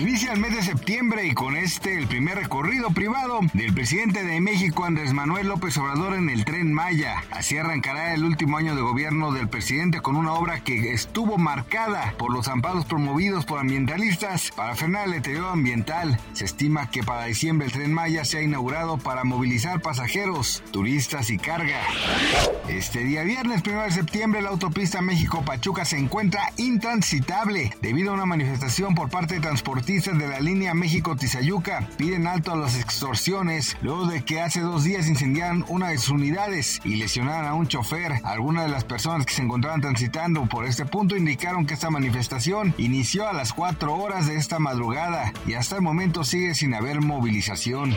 Inicia el mes de septiembre y con este el primer recorrido privado del presidente de México Andrés Manuel López Obrador en el tren Maya. Así arrancará el último año de gobierno del presidente con una obra que estuvo marcada por los amparos promovidos por ambientalistas para frenar el deterioro ambiental. Se estima que para diciembre el tren Maya se ha inaugurado para movilizar pasajeros, turistas y carga. Este día viernes 1 de septiembre la autopista México-Pachuca se encuentra intransitable debido a una manifestación por parte de transportistas de la línea México-Tizayuca piden alto a las extorsiones luego de que hace dos días incendiaron una de sus unidades y lesionaron a un chofer. Algunas de las personas que se encontraban transitando por este punto indicaron que esta manifestación inició a las 4 horas de esta madrugada y hasta el momento sigue sin haber movilización.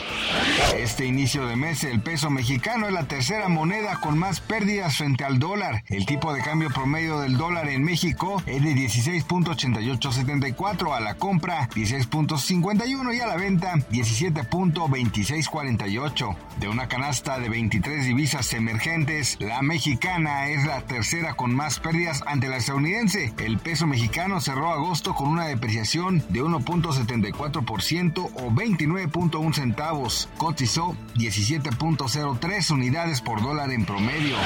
Este inicio de mes el peso mexicano es la tercera moneda con más pérdidas frente al dólar. El tipo de cambio promedio del dólar en México es de 16.8874 a la compra 16.51 y a la venta 17.2648. De una canasta de 23 divisas emergentes, la mexicana es la tercera con más pérdidas ante la estadounidense. El peso mexicano cerró agosto con una depreciación de 1.74% o 29.1 centavos. Cotizó 17.03 unidades por dólar en promedio.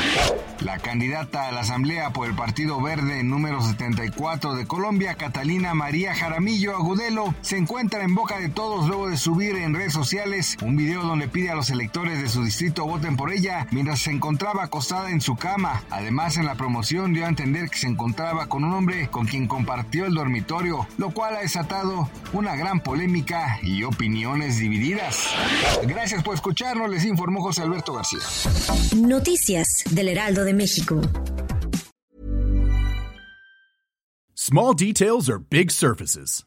La candidata a la Asamblea por el Partido Verde número 74 de Colombia, Catalina María Jaramillo Agudelo, se encuentra en boca de todos luego de subir en redes sociales un video donde pide a los electores de su distrito voten por ella mientras se encontraba acostada en su cama. Además, en la promoción dio a entender que se encontraba con un hombre con quien compartió el dormitorio, lo cual ha desatado una gran polémica y opiniones divididas. Gracias por escucharnos, les informó José Alberto García. Noticias del Heraldo de México. Small details are big surfaces.